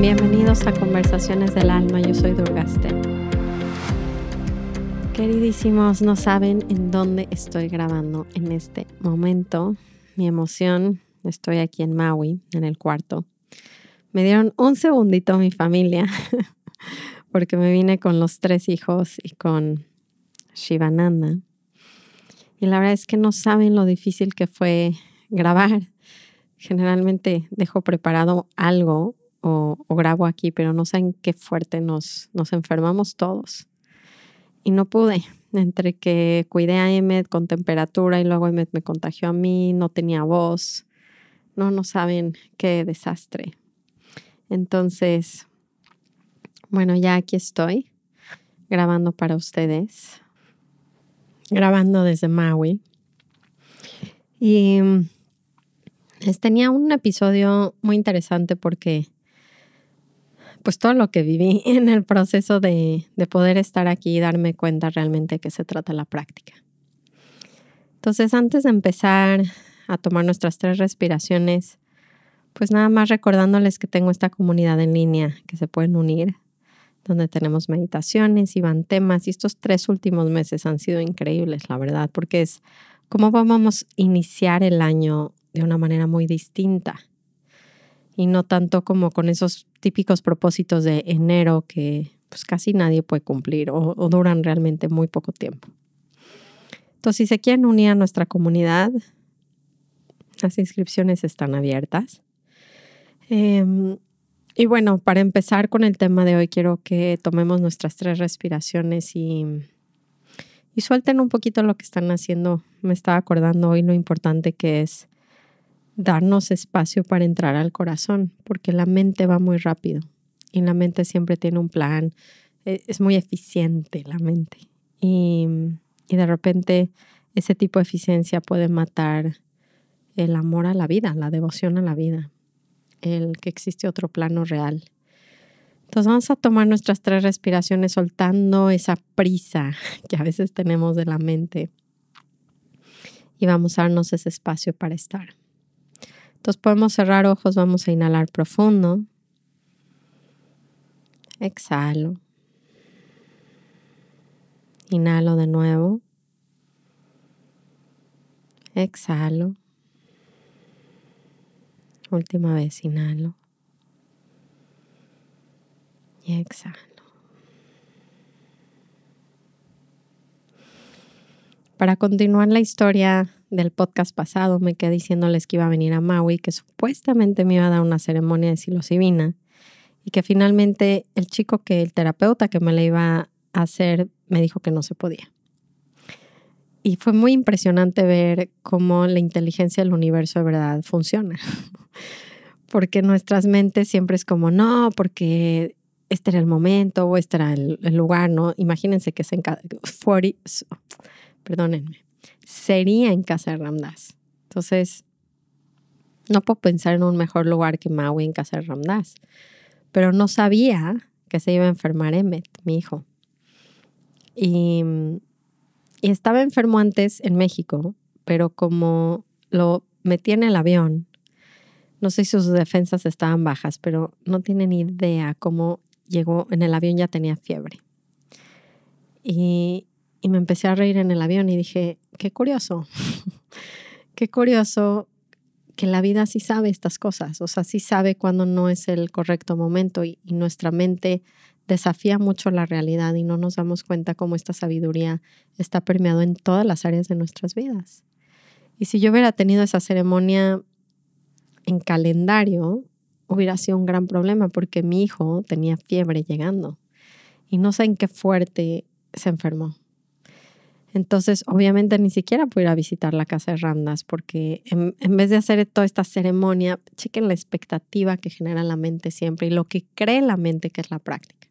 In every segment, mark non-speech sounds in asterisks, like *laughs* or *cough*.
Bienvenidos a Conversaciones del Alma, yo soy Durgaste. Queridísimos, no saben en dónde estoy grabando en este momento. Mi emoción, estoy aquí en Maui, en el cuarto. Me dieron un segundito mi familia, *laughs* porque me vine con los tres hijos y con Shivananda. Y la verdad es que no saben lo difícil que fue grabar. Generalmente dejo preparado algo o, grabo aquí, pero no saben qué fuerte nos, nos enfermamos todos. Y no pude, entre que cuidé a Emmet con temperatura y luego Emmet me contagió a mí, no tenía voz. No, no saben qué desastre. Entonces, bueno, ya aquí estoy grabando para ustedes, grabando desde Maui. Y les tenía un episodio muy interesante porque pues todo lo que viví *laughs* en el proceso de, poder estar aquí y darme cuenta realmente de qué se trata la práctica. Entonces, antes de empezar a tomar nuestras tres respiraciones, pues nada más recordándoles que tengo esta comunidad en línea que se pueden unir, donde tenemos meditaciones y van temas. Y estos tres últimos meses han sido increíbles, la verdad, porque es cómo vamos a iniciar el año de una manera muy distinta y no tanto como con esos típicos propósitos de enero que pues casi nadie puede cumplir o, duran realmente muy poco tiempo. Entonces, si se quieren unir a nuestra comunidad, las inscripciones están abiertas. Em, y bueno, para empezar con el tema de hoy, quiero que tomemos nuestras tres respiraciones y, y suelten un poquito lo que están haciendo. Me estaba acordando hoy lo importante que es darnos espacio para entrar al corazón, porque la mente va muy rápido y la mente siempre tiene un plan, e, es muy eficiente la mente. Y, y de repente ese tipo de eficiencia puede matar el amor a la vida, la devoción a la vida, el que existe otro plano real. Entonces vamos a tomar nuestras tres respiraciones soltando esa prisa *laughs* que a veces tenemos de la mente y vamos a darnos ese espacio para estar. Entonces podemos cerrar ojos, vamos a inhalar profundo. Exhalo. Inhalo de nuevo. Exhalo. Última vez, inhalo. Y exhalo. Para continuar la historia del podcast pasado me quedé diciéndoles que iba a venir a Maui, que supuestamente me iba a dar una ceremonia de psilocibina y que finalmente el chico que el terapeuta que me la iba a hacer me dijo que no se podía. Y fue muy impresionante ver cómo la inteligencia del universo de verdad funciona. *laughs* porque nuestras mentes siempre es como, no, porque este era el momento o este era el, lugar, ¿no? Imagínense que se en perdónenme, sería en casa de Ramdas. Entonces, no puedo pensar en un mejor lugar que Maui en casa de Ramdas. Pero no sabía que se iba a enfermar Emmet, mi hijo. Y, y estaba enfermo antes en México, pero como lo metí en el avión, no sé si sus defensas estaban bajas, pero no tienen idea cómo llegó en el avión, ya tenía fiebre. Y, y me empecé a reír en el avión y dije, qué curioso, *laughs* qué curioso que la vida sí sabe estas cosas, o sea, sí sabe cuando no es el correcto momento y, nuestra mente desafía mucho la realidad y no nos damos cuenta cómo esta sabiduría está permeado en todas las áreas de nuestras vidas. Y si yo hubiera tenido esa ceremonia en calendario, hubiera sido un gran problema porque mi hijo tenía fiebre llegando y no sé en qué fuerte se enfermó. Entonces, obviamente ni siquiera pude ir a visitar la casa de Randas porque en, vez de hacer toda esta ceremonia, chequen la expectativa que genera la mente siempre y lo que cree la mente que es la práctica.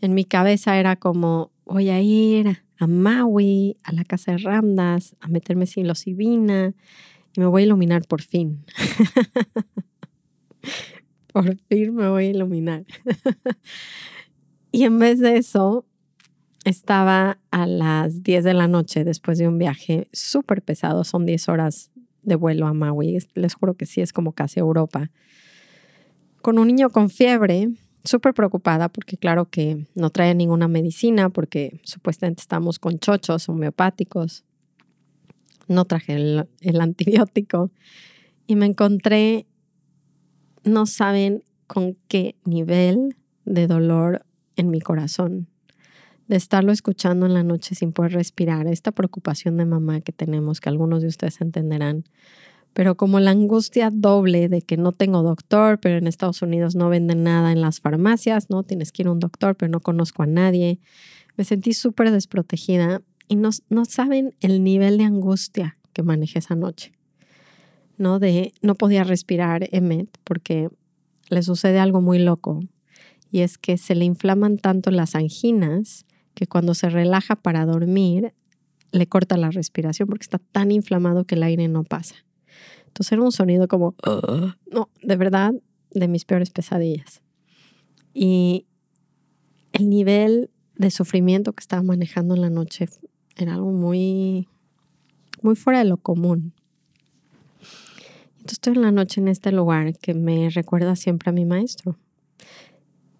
En mi cabeza era como, voy a ir a Maui, a la casa de Randas, a meterme psilocibina y me voy a iluminar por fin. *laughs* por fin me voy a iluminar. *laughs* y en vez de eso, estaba a las 10 de la noche después de un viaje súper pesado, son 10 horas de vuelo a Maui, les juro que sí, es como casi Europa, con un niño con fiebre, súper preocupada porque claro que no trae ninguna medicina porque supuestamente estamos con chochos homeopáticos, no traje el, el *laughs* antibiótico. Y me encontré, no saben con qué nivel de dolor en mi corazón. De estarlo escuchando en la noche sin poder respirar, esta preocupación de mamá que tenemos, que algunos de ustedes entenderán, pero como la angustia doble de que no tengo doctor, pero en Estados Unidos no venden nada en las farmacias, ¿no? Tienes que ir a un doctor, pero no conozco a nadie. Me sentí súper desprotegida y no, saben el nivel de angustia que manejé esa noche, ¿no? De no podía respirar Emmet porque le sucede algo muy loco y es que se le inflaman tanto las anginas que cuando se relaja para dormir le corta la respiración porque está tan inflamado que el aire no pasa. Entonces era un sonido como, no, de verdad, de mis peores pesadillas. Y el nivel de sufrimiento que estaba manejando en la noche era algo muy, muy fuera de lo común. Entonces estoy en la noche en este lugar que me recuerda siempre a mi maestro.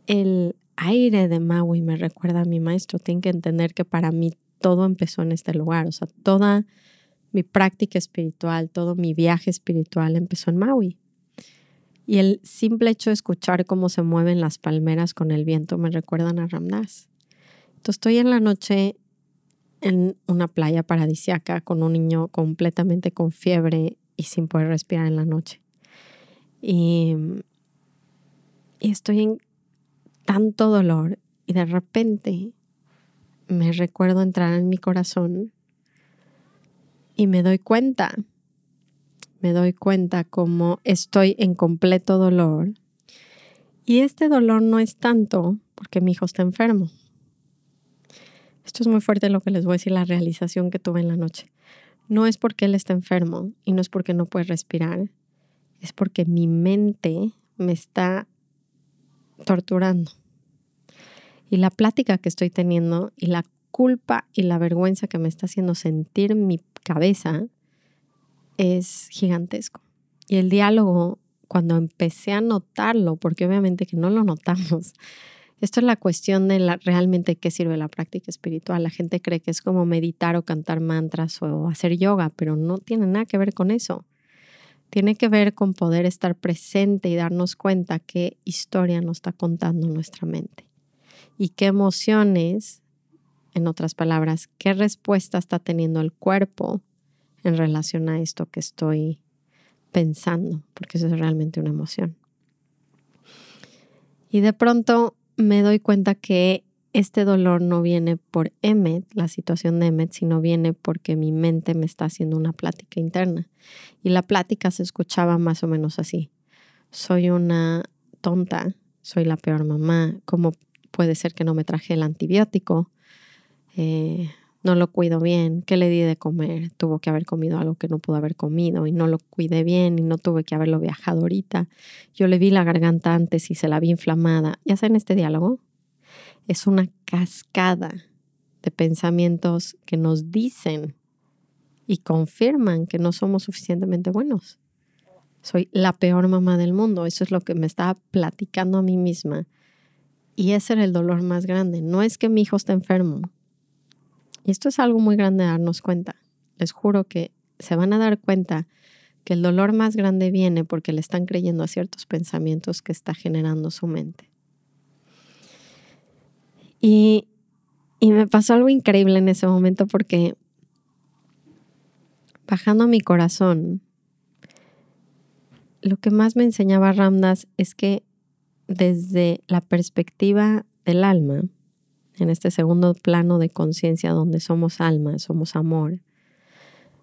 El aire de Maui me recuerda a mi maestro. Tienen que entender que para mí todo empezó en este lugar. O sea, toda mi práctica espiritual, todo mi viaje espiritual empezó en Maui. Y el simple hecho de escuchar cómo se mueven las palmeras con el viento me recuerdan a Ramdas. Entonces estoy en la noche en una playa paradisiaca con un niño completamente con fiebre y sin poder respirar en la noche. Y, y estoy en tanto dolor y de repente me recuerdo entrar en mi corazón y me doy cuenta, me doy cuenta como estoy en completo dolor. Y este dolor no es tanto porque mi hijo está enfermo. Esto es muy fuerte lo que les voy a decir, la realización que tuve en la noche. No es porque él está enfermo y no es porque no puede respirar, es porque mi mente me está torturando. Y la plática que estoy teniendo y la culpa y la vergüenza que me está haciendo sentir mi cabeza es gigantesco. Y el diálogo, cuando empecé a notarlo, porque obviamente que no lo notamos, *laughs* esto es la cuestión de la, realmente qué sirve la práctica espiritual. La gente cree que es como meditar o cantar mantras o hacer yoga, pero no tiene nada que ver con eso. Tiene que ver con poder estar presente y darnos cuenta qué historia nos está contando nuestra mente y qué emociones, en otras palabras, qué respuesta está teniendo el cuerpo en relación a esto que estoy pensando, porque eso es realmente una emoción. Y de pronto me doy cuenta que este dolor no viene por Emmet, la situación de Emmet, sino viene porque mi mente me está haciendo una plática interna. Y la plática se escuchaba más o menos así. Soy una tonta, soy la peor mamá, ¿cómo puede ser que no me traje el antibiótico? Eh, no lo cuido bien, ¿qué le di de comer? Tuvo que haber comido algo que no pudo haber comido y no lo cuidé bien y no tuve que haberlo viajado ahorita. Yo le vi la garganta antes y se la vi inflamada. ¿Ya saben este diálogo? Es una cascada de pensamientos que nos dicen y confirman que no somos suficientemente buenos. Soy la peor mamá del mundo. Eso es lo que me estaba platicando a mí misma. Y ese era el dolor más grande. No es que mi hijo esté enfermo, y esto es algo muy grande de darnos cuenta. Les juro que se van a dar cuenta que el dolor más grande viene porque le están creyendo a ciertos pensamientos que está generando su mente. Y, y me pasó algo increíble en ese momento porque bajando mi corazón, lo que más me enseñaba Ramdas es que desde la perspectiva del alma, en este segundo plano de conciencia donde somos alma, somos amor,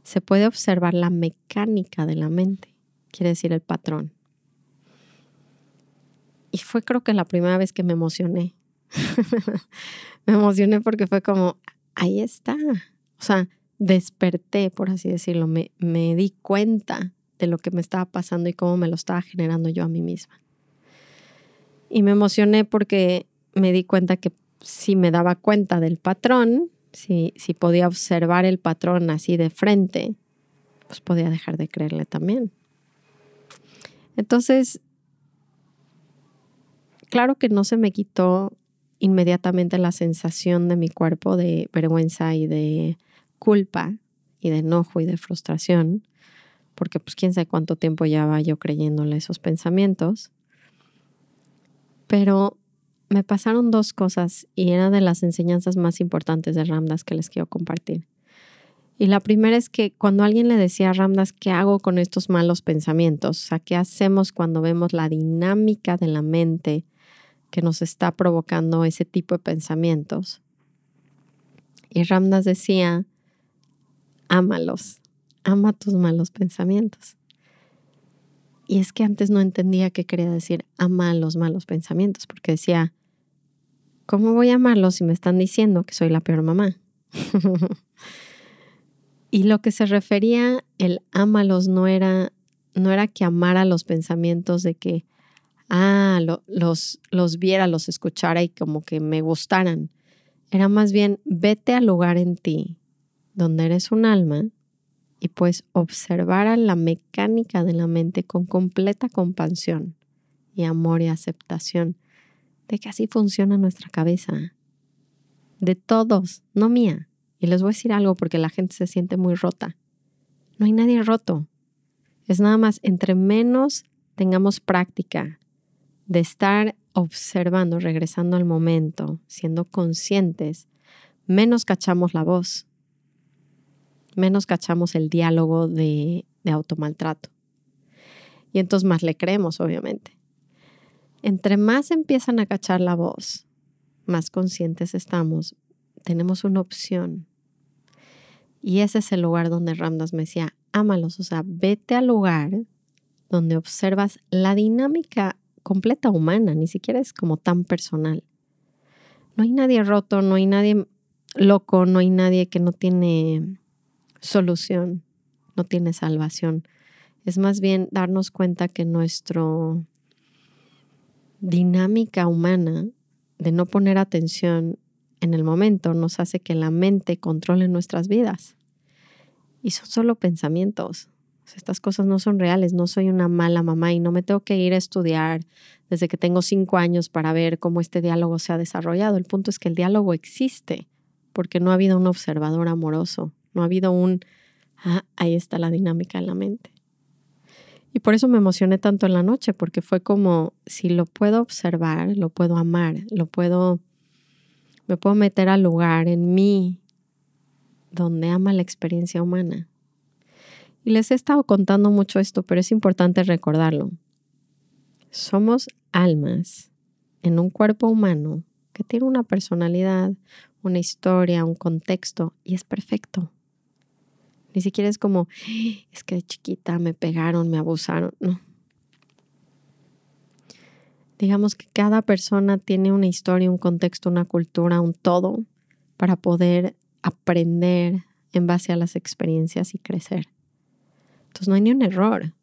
se puede observar la mecánica de la mente, quiere decir el patrón. Y fue creo que la primera vez que me emocioné. *laughs* me emocioné porque fue como, ahí está. O sea, desperté, por así decirlo, me, me di cuenta de lo que me estaba pasando y cómo me lo estaba generando yo a mí misma. Y me emocioné porque me di cuenta que si me daba cuenta del patrón, si, si podía observar el patrón así de frente, pues podía dejar de creerle también. Entonces, claro que no se me quitó inmediatamente la sensación de mi cuerpo de vergüenza y de culpa y de enojo y de frustración, porque pues quién sabe cuánto tiempo llevaba yo creyéndole esos pensamientos. Pero me pasaron dos cosas y era de las enseñanzas más importantes de Ramdas que les quiero compartir. Y la primera es que cuando alguien le decía a Ramdas, ¿qué hago con estos malos pensamientos? O sea, ¿qué hacemos cuando vemos la dinámica de la mente que nos está provocando ese tipo de pensamientos? Y Ramdas decía, ámalos, ama tus malos pensamientos. Y es que antes no entendía qué quería decir ama los malos pensamientos, porque decía, ¿cómo voy a amarlos si me están diciendo que soy la peor mamá? *laughs* y lo que se refería el ámalos no era, no era que amara los pensamientos de que, ah, los, los viera, los escuchara y como que me gustaran. Era más bien, vete al lugar en ti donde eres un alma y pues observar a la mecánica de la mente con completa compasión y amor y aceptación de que así funciona nuestra cabeza. De todos, no mía. Y les voy a decir algo porque la gente se siente muy rota. No hay nadie roto. Es nada más, entre menos tengamos práctica de estar observando, regresando al momento, siendo conscientes, menos cachamos la voz menos cachamos el diálogo de, de automaltrato. Y entonces más le creemos, obviamente. Entre más empiezan a cachar la voz, más conscientes estamos, tenemos una opción. Y ese es el lugar donde Ramdas me decía, ámalos, o sea, vete al lugar donde observas la dinámica completa humana, ni siquiera es como tan personal. No hay nadie roto, no hay nadie loco, no hay nadie que no tiene solución, no tiene salvación. Es más bien darnos cuenta que nuestra dinámica humana de no poner atención en el momento nos hace que la mente controle nuestras vidas. Y son solo pensamientos. Estas cosas no son reales. No soy una mala mamá y no me tengo que ir a estudiar desde que tengo cinco años para ver cómo este diálogo se ha desarrollado. El punto es que el diálogo existe porque no ha habido un observador amoroso no ha habido un, ah, ahí está la dinámica en la mente. Y por eso me emocioné tanto en la noche, porque fue como, si lo puedo observar, lo puedo amar, lo puedo, me puedo meter al lugar en mí donde ama la experiencia humana. Y les he estado contando mucho esto, pero es importante recordarlo. Somos almas en un cuerpo humano que tiene una personalidad, una historia, un contexto, y es perfecto. Ni siquiera es como, es que de chiquita me pegaron, me abusaron. No. Digamos que cada persona tiene una historia, un contexto, una cultura, un todo para poder aprender en base a las experiencias y crecer. Entonces no hay ni un error.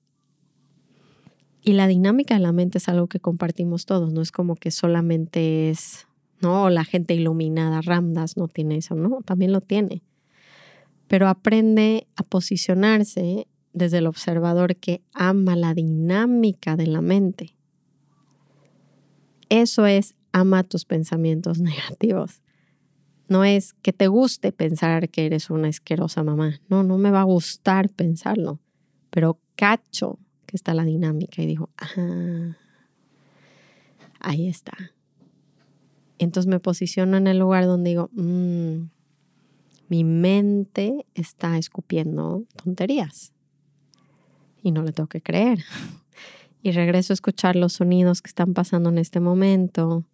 Y la dinámica de la mente es algo que compartimos todos, no es como que solamente es, no, la gente iluminada, Ramdas no tiene eso, no, también lo tiene pero aprende a posicionarse desde el observador que ama la dinámica de la mente. Eso es ama tus pensamientos *laughs* negativos. No es que te guste pensar que eres una asquerosa mamá. No, no me va a gustar pensarlo, pero cacho que está la dinámica y digo, ah, ahí está. Entonces me posiciono en el lugar donde digo, mmm, mi mente está escupiendo tonterías y no le tengo que creer. Y regreso a escuchar los sonidos que están pasando en este momento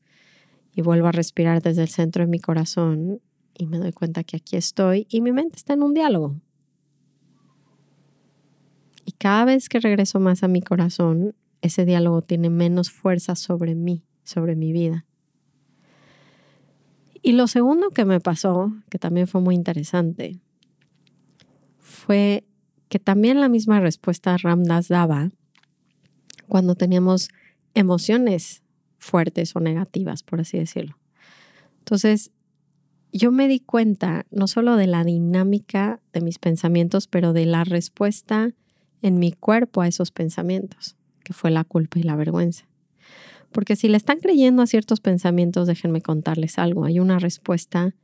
y vuelvo a respirar desde el centro de mi corazón y me doy cuenta que aquí estoy y mi mente está en un diálogo. Y cada vez que regreso más a mi corazón, ese diálogo tiene menos fuerza sobre mí, sobre mi vida. Y lo segundo que me pasó, que también fue muy interesante, fue que también la misma respuesta Ramdas daba cuando teníamos emociones fuertes o negativas, por así decirlo. Entonces, yo me di cuenta no solo de la dinámica de mis pensamientos, pero de la respuesta en mi cuerpo a esos pensamientos, que fue la culpa y la vergüenza. Porque si le están creyendo a ciertos pensamientos, déjenme contarles algo, hay una respuesta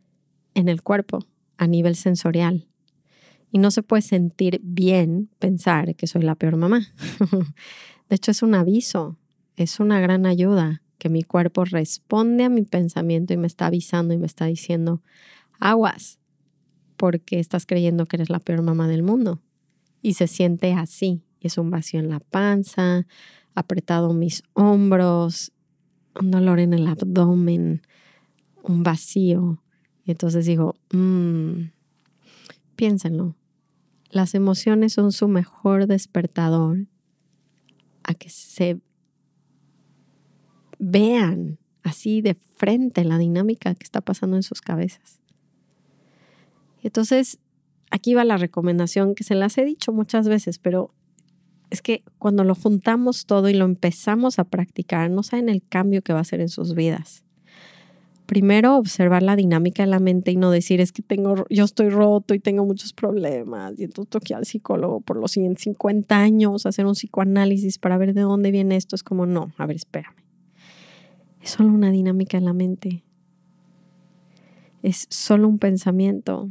en el cuerpo, a nivel sensorial. Y no se puede sentir bien pensar que soy la peor mamá. *laughs* de hecho, es un aviso, es una gran ayuda que mi cuerpo responde a mi pensamiento y me está avisando y me está diciendo, aguas, porque estás creyendo que eres la peor mamá del mundo. Y se siente así. Es un vacío en la panza, apretado mis hombros, un dolor en el abdomen, un vacío. Y entonces digo, mmm, piénsenlo. Las emociones son su mejor despertador a que se vean así de frente la dinámica que está pasando en sus cabezas. Entonces, aquí va la recomendación que se las he dicho muchas veces, pero es que cuando lo juntamos todo y lo empezamos a practicar, no saben el cambio que va a hacer en sus vidas. Primero, observar la dinámica de la mente y no decir es que tengo, yo estoy roto y tengo muchos problemas y entonces toqué al psicólogo por los siguientes 50 años, hacer un psicoanálisis para ver de dónde viene esto. Es como, no, a ver, espérame. Es solo una dinámica en la mente. Es solo un pensamiento.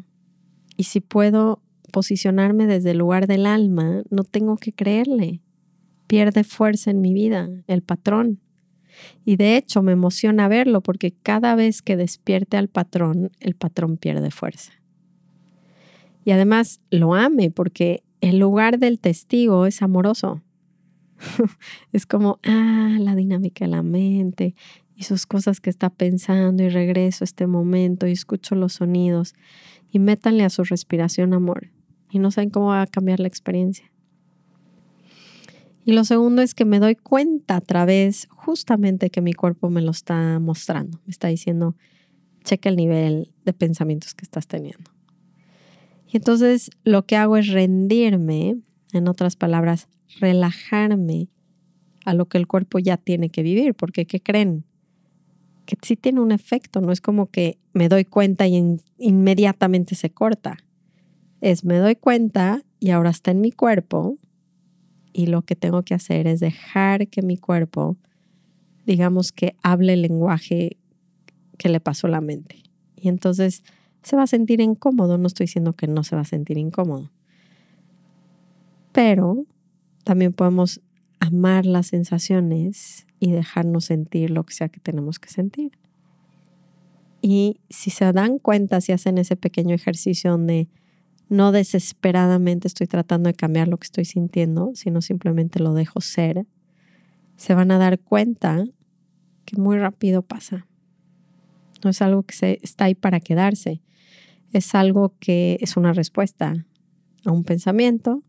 Y si puedo posicionarme desde el lugar del alma, no tengo que creerle. Pierde fuerza en mi vida, el patrón. Y de hecho me emociona verlo porque cada vez que despierte al patrón, el patrón pierde fuerza. Y además lo ame porque el lugar del testigo es amoroso. *laughs* es como, ah, la dinámica de la mente, y sus cosas que está pensando y regreso a este momento y escucho los sonidos y métanle a su respiración amor y no saben cómo va a cambiar la experiencia. Y lo segundo es que me doy cuenta a través justamente que mi cuerpo me lo está mostrando, me está diciendo, checa el nivel de pensamientos que estás teniendo. Y entonces lo que hago es rendirme, en otras palabras, relajarme a lo que el cuerpo ya tiene que vivir, porque ¿qué creen? que sí tiene un efecto, no es como que me doy cuenta y inmediatamente se corta. Es me doy cuenta y ahora está en mi cuerpo y lo que tengo que hacer es dejar que mi cuerpo, digamos que hable el lenguaje que le pasó la mente. Y entonces se va a sentir incómodo, no estoy diciendo que no se va a sentir incómodo. Pero también podemos amar las sensaciones y dejarnos sentir lo que sea que tenemos que sentir. Y si se dan cuenta, si hacen ese pequeño ejercicio donde no desesperadamente estoy tratando de cambiar lo que estoy sintiendo, sino simplemente lo dejo ser, se van a dar cuenta que muy rápido pasa. No es algo que se, está ahí para quedarse, es algo que es una respuesta a un pensamiento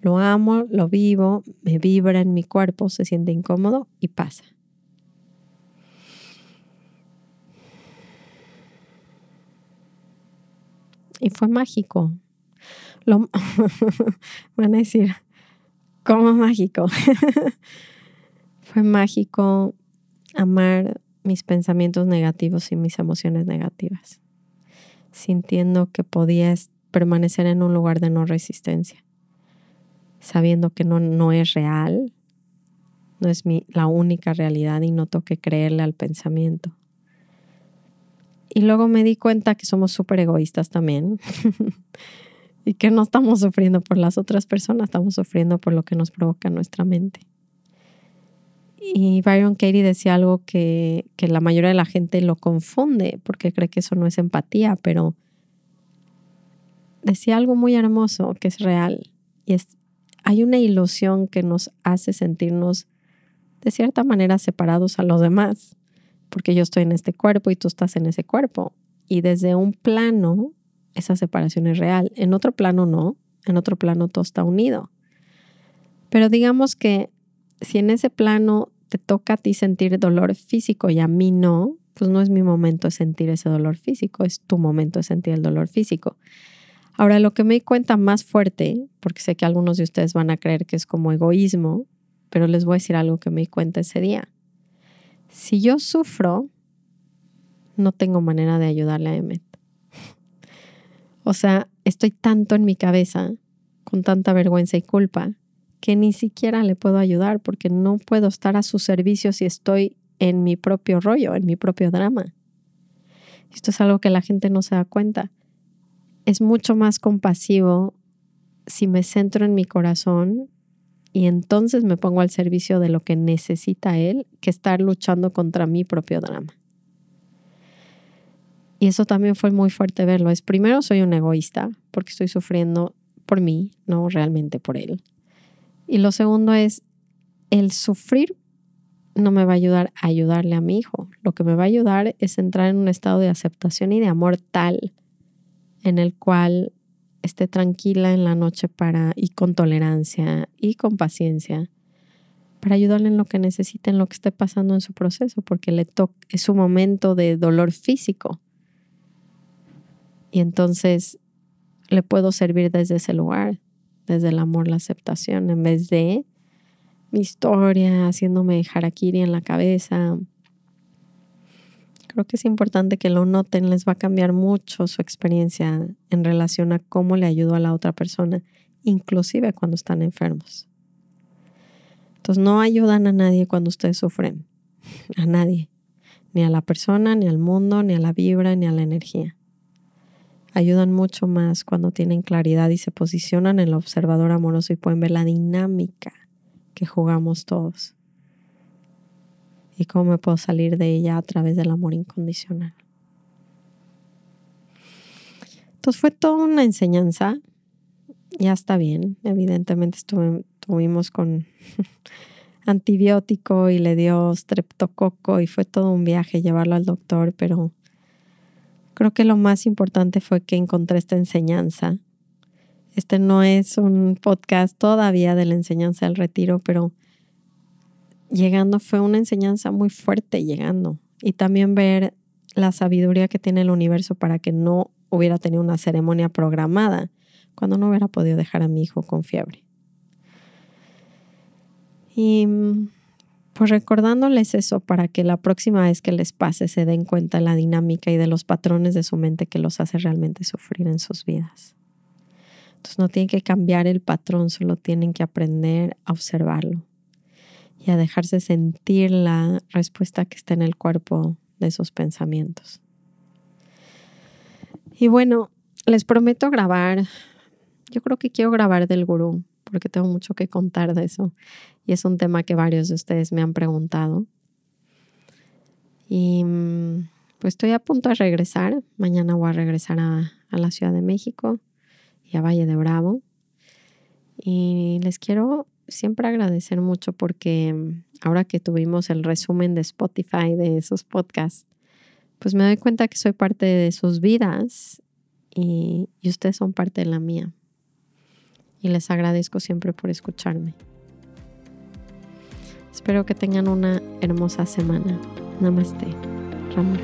lo amo, lo vivo, me vibra en mi cuerpo, se siente incómodo y pasa. Y fue mágico. Lo, *laughs* van a decir, ¿cómo mágico? *laughs* fue mágico amar mis pensamientos negativos y mis emociones negativas, sintiendo que podía permanecer en un lugar de no resistencia sabiendo que no, no es real, no es mi, la única realidad y no tengo que creerle al pensamiento. Y luego me di cuenta que somos súper egoístas también *laughs* y que no estamos sufriendo por las otras personas, estamos sufriendo por lo que nos provoca nuestra mente. Y Byron Katie decía algo que, que la mayoría de la gente lo confunde porque cree que eso no es empatía, pero decía algo muy hermoso que es real y es hay una ilusión que nos hace sentirnos de cierta manera separados a los demás, porque yo estoy en este cuerpo y tú estás en ese cuerpo. Y desde un plano, esa separación es real. En otro plano no, en otro plano todo está unido. Pero digamos que si en ese plano te toca a ti sentir dolor físico y a mí no, pues no es mi momento de sentir ese dolor físico, es tu momento de sentir el dolor físico. Ahora, lo que me di cuenta más fuerte, porque sé que algunos de ustedes van a creer que es como egoísmo, pero les voy a decir algo que me di cuenta ese día. Si yo sufro, no tengo manera de ayudarle a Emmet. O sea, estoy tanto en mi cabeza, con tanta vergüenza y culpa, que ni siquiera le puedo ayudar porque no puedo estar a su servicio si estoy en mi propio rollo, en mi propio drama. Esto es algo que la gente no se da cuenta. Es mucho más compasivo si me centro en mi corazón y entonces me pongo al servicio de lo que necesita él que estar luchando contra mi propio drama. Y eso también fue muy fuerte verlo. Es primero soy un egoísta porque estoy sufriendo por mí, no realmente por él. Y lo segundo es el sufrir no me va a ayudar a ayudarle a mi hijo. Lo que me va a ayudar es entrar en un estado de aceptación y de amor tal en el cual esté tranquila en la noche para y con tolerancia y con paciencia para ayudarle en lo que necesite, en lo que esté pasando en su proceso, porque le es su momento de dolor físico. Y entonces le puedo servir desde ese lugar, desde el amor, la aceptación, en vez de mi historia, haciéndome harakiri en la cabeza. Creo que es importante que lo noten, les va a cambiar mucho su experiencia en relación a cómo le ayudo a la otra persona, inclusive cuando están enfermos. Entonces no ayudan a nadie cuando ustedes sufren, a nadie, ni a la persona, ni al mundo, ni a la vibra, ni a la energía. Ayudan mucho más cuando tienen claridad y se posicionan en el observador amoroso y pueden ver la dinámica que jugamos todos. Y cómo me puedo salir de ella a través del amor incondicional. Entonces fue toda una enseñanza. Ya está bien. Evidentemente estuvimos con *laughs* antibiótico y le dio streptococo y fue todo un viaje llevarlo al doctor, pero creo que lo más importante fue que encontré esta enseñanza este no es un podcast todavía de la enseñanza del retiro, pero llegando fue una enseñanza muy fuerte llegando. Y también ver la sabiduría que tiene el universo para que no hubiera tenido una ceremonia programada cuando no hubiera podido dejar a mi hijo con fiebre. Y pues recordándoles eso para que la próxima vez que les pase se den cuenta de la dinámica y de los patrones de su mente que los hace realmente sufrir en sus vidas. Entonces no tienen que cambiar el patrón, solo tienen que aprender a observarlo y a dejarse sentir la respuesta que está en el cuerpo de esos pensamientos. Y bueno, les prometo grabar, yo creo que quiero grabar del gurú, porque tengo mucho que contar de eso. Y es un tema que varios de ustedes me han preguntado. Y mm, pues estoy a punto de regresar. Mañana voy a regresar a, a la Ciudad de México y a Valle de Bravo. Y les quiero siempre agradecer mucho porque mm, ahora que tuvimos el resumen de Spotify de esos podcasts, pues me doy cuenta que soy parte de sus vidas y, y ustedes son parte de la mía. Y les agradezco siempre por escucharme. Espero que tengan una hermosa semana. Namaste. Ram